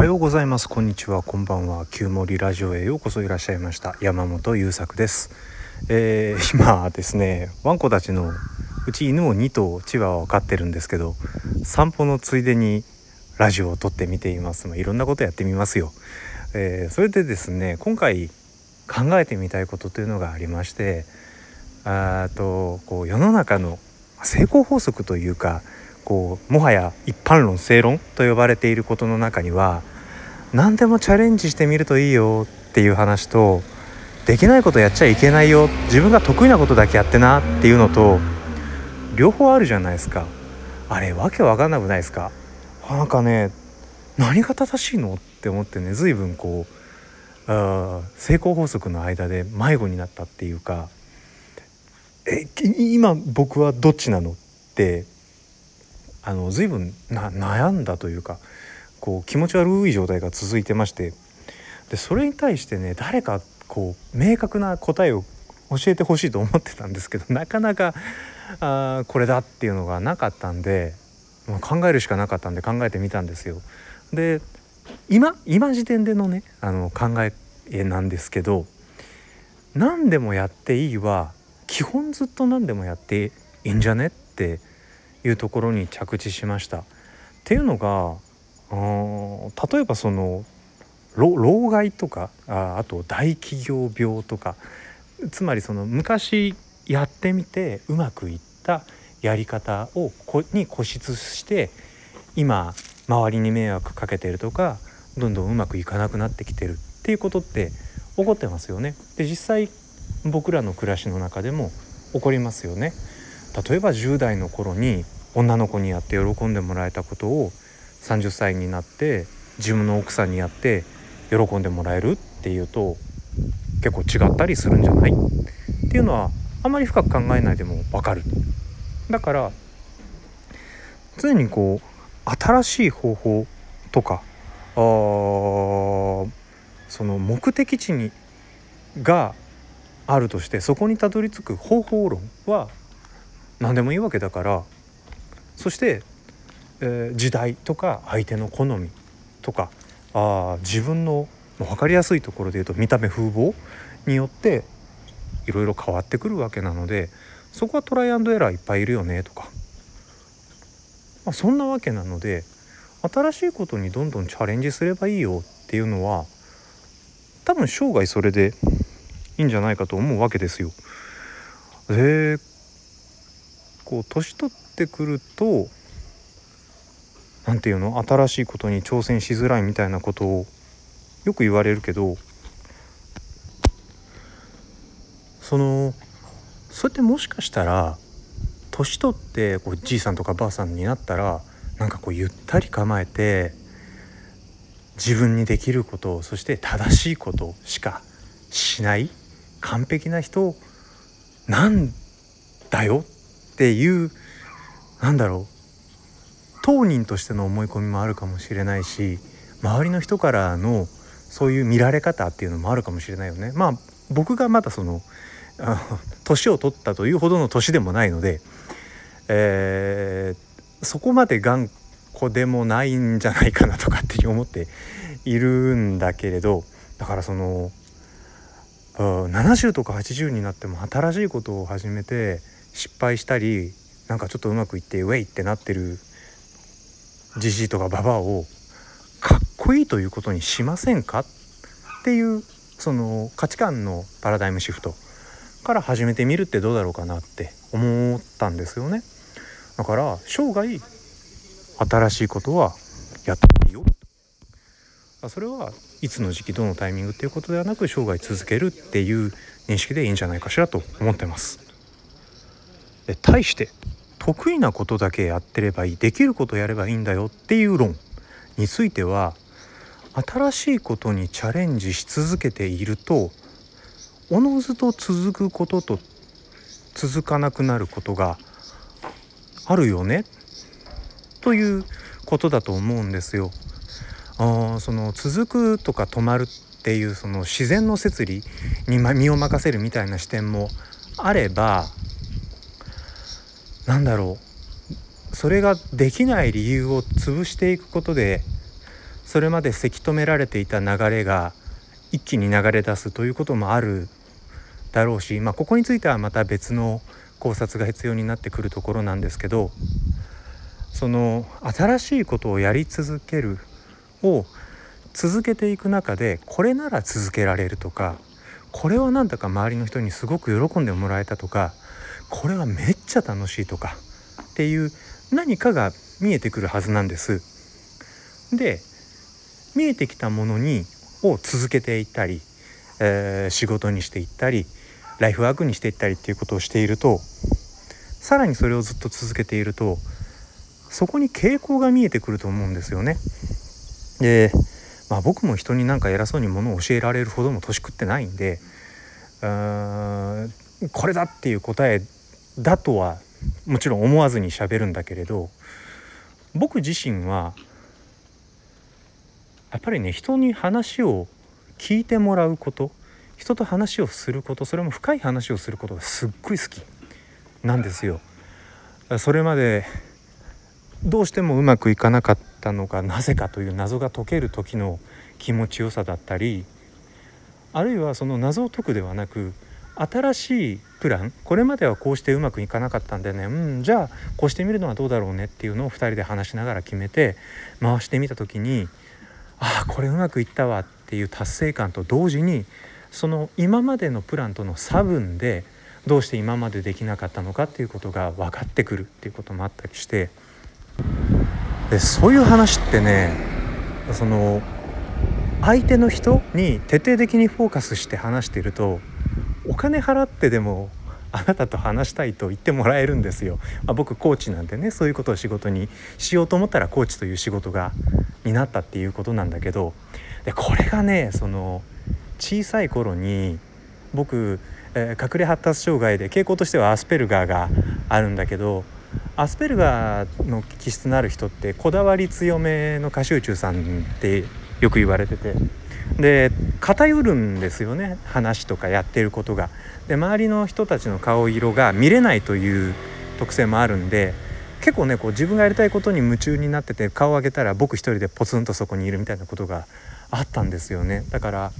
はようございます。こんにちは。こんばんは。旧森ラジオへようこそいらっしゃいました。山本優作です、えー、今ですねワンコたちのうち犬を2頭チワワを飼ってるんですけど散歩のついでにラジオを撮ってみています。まあ、いろんなことやってみますよ、えー、それでですね今回考えてみたいことというのがありましてあとこう世の中の成功法則というかこうもはや一般論正論と呼ばれていることの中には何でもチャレンジしてみるといいよっていう話とできないことやっちゃいけないよ自分が得意なことだけやってなっていうのと両方あるじゃないですか。あれわけわかんなくないですか。なんかね何が正しいのって思ってね随分こうあ成功法則の間で迷子になったっていうかえ今僕はどっちなのってあの随分な悩んだというかこう気持ち悪い状態が続いてましてでそれに対してね誰かこう明確な答えを教えてほしいと思ってたんですけど なかなかあこれだっていうのがなかったんでもう考えるしかなかったんで考えてみたんですよ。で今今時点でのねあの考えなんですけど何でもやっていいは基本ずっと何でもやっていいんじゃねっていうところに着地しました。っていうのが例えばその老害とかああと大企業病とかつまりその昔やってみてうまくいったやり方をこに固執して今周りに迷惑かけてるとかどんどんうまくいかなくなってきてるっていうことって起こってますよね。で実際僕らの暮らしの中でも起こりますよね。例えば10代の頃に女の子にやって喜んでもらえたことを30歳になって自分の奥さんにやって喜んでもらえるっていうと結構違ったりするんじゃない？っていうのはあまり深く考えないでも分かる。だから常にこう新しい方法とかあその目的地にがあるとしてそこにたどり着く方法論は何でもいいわけだからそして、えー、時代とか相手の好みとかあ自分の分かりやすいところで言うと見た目風貌によっていろいろ変わってくるわけなのでそこはトライアンドエラーいっぱいいるよねとか、まあ、そんなわけなので新しいことにどんどんチャレンジすればいいよっていうのは多分生涯それでいいんじゃないかと思うわけですよ。でこう年取ってくると何て言うの？新しいことに挑戦しづらいみたいなことをよく言われるけどそのそれってもしかしたら年取ってこうじいさんとかばあさんになったらなんかこうゆったり構えて自分にできることそして正しいことしかしない完璧な人なんだよっていうなんだろう当人としての思い込みもあるかもしれないし周りの人からのそういう見られ方っていうのもあるかもしれないよね。まあ僕がまだその年を取ったというほどの年でもないので、えー、そこまで頑固でもないんじゃないかなとかって思っているんだけれどだからその70とか80になっても新しいことを始めて失敗したりなんかちょっとうまくいってウェイってなってるじじいとかババアをかっこいいということにしませんかっていうその価値観のパラダイムシフトから始めてみるってどうだろうかなって思ったんですよね。だから生涯新しいことはやっていいよ。それはいつの時期どのタイミングっていうことではなく生涯続けるっていう認識でいいんじゃないかしらと思ってます。で対して得意なことだけやってればいいできることやればいいんだよっていう論については新しいことにチャレンジし続けているとおのずと続くことと続かなくなることがあるよねということだと思うんですよ。あその続くとか止まるっていうその自然の摂理に身を任せるみたいな視点もあればなんだろう。それができない理由を潰していくことでそれまでせき止められていた流れが一気に流れ出すということもあるだろうし、まあ、ここについてはまた別の考察が必要になってくるところなんですけどその新しいことをやり続けるを続けていく中でこれなら続けられるとかこれはなんだか周りの人にすごく喜んでもらえたとかこれはめっちゃ楽しいとかっていう何かが見えてくるはずなんです。で見えてきたものにを続けていったり、えー、仕事にしていったりライフワークにしていったりっていうことをしているとさらにそれをずっと続けているとそこに傾向が見えてくると思うんですよね。で、まあ、僕も人になんか偉そうにものを教えられるほども年食ってないんでこれだっていう答えだとはもちろん思わずにしゃべるんだけれど僕自身はやっぱりね人に話を聞いてもらうこと人と話をすることそれも深い話をすることがすっごい好きなんですよ。それまでどうしてもうまくいかなかったのがなぜかという謎が解ける時の気持ちよさだったりあるいはその謎を解くではなく新しいプランこれまではこうしてうまくいかなかったんでね。うんじゃあこうしてみるのはどうだろうねっていうのを2人で話しながら決めて回してみた時にああこれうまくいったわっていう達成感と同時にその今までのプランとの差分でどうして今までできなかったのかっていうことが分かってくるっていうこともあったりして。でそういう話ってねその相手の人に徹底的にフォーカスして話しているとお金払ってでもあなたと話したいと言ってもらえるんですよ、まあ、僕コーチなんでねそういうことを仕事にしようと思ったらコーチという仕事がになったっていうことなんだけどでこれがねその小さい頃に僕、えー、隠れ発達障害で傾向としてはアスペルガーがあるんだけどアスペルガーの気質のある人ってこだわり強めの歌集中さんってよく言われてて。で偏るんですよね話とかやってることが。で周りの人たちの顔色が見れないという特性もあるんで結構ねこう自分がやりたいことに夢中になってて顔を上げたら僕一人でポツンとそこにいるみたいなことがあったんですよね。だから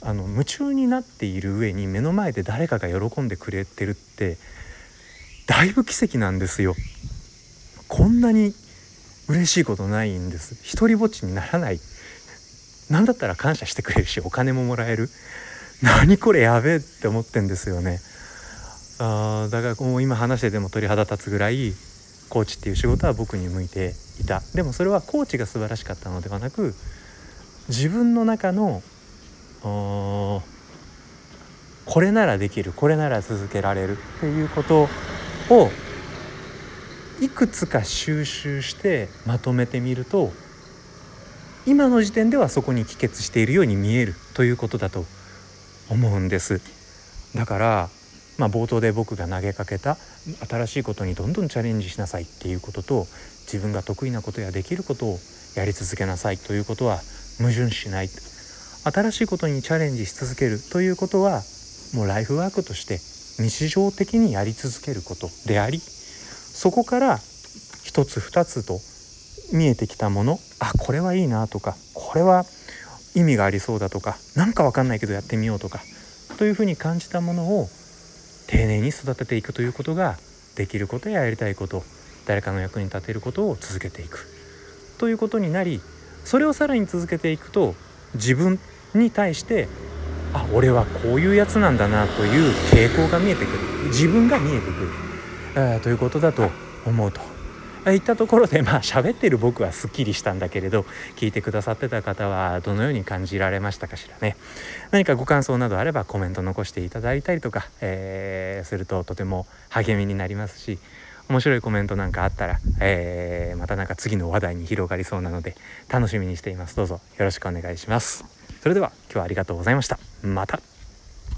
あの夢中になっている上に目の前で誰かが喜んでくれてるってだいぶ奇跡なんですよ。こんなに嬉しいことないんです。一人ぼっちにならない。何だったら感謝してくれるしお金ももらえる。何これやべえって思ってんですよね。あだからもう今話してても鳥肌立つぐらいコーチっていう仕事は僕に向いていたでもそれはコーチが素晴らしかったのではなく自分の中のこれならできるこれなら続けられるっていうことをいくつか収集してまとめてみると今の時点ではそこに帰結しているように見えるということだと思うんです。だからまあ、冒頭で僕が投げかけた新しいことにどんどんチャレンジしなさいっていうことと自分が得意なことやできることをやり続けなさいということは矛盾しない。新しいことにチャレンジし続けるということはもうライフワークとして日常的にやり続けることでありそこから一つ二つと見えてきたもの。あこれはいいなとかこれは意味がありそうだとか何か分かんないけどやってみようとかというふうに感じたものを丁寧に育てていくということができることややりたいこと誰かの役に立てることを続けていく。ということになりそれをさらに続けていくと自分に対してあ俺はこういうやつなんだなという傾向が見えてくる。自分が見えてくる、え、ということだと思うと。いったところでまあ喋ってる僕はすっきりしたんだけれど聞いてくださってた方はどのように感じられましたかしらね。何かご感想などあればコメント残していただいたりとか、えー、するととても励みになりますし面白いコメントなんかあったら、えー、またなんか次の話題に広がりそうなので楽しみにしています。どうぞよろしくお願いします。それでは今日はありがとうございました。また。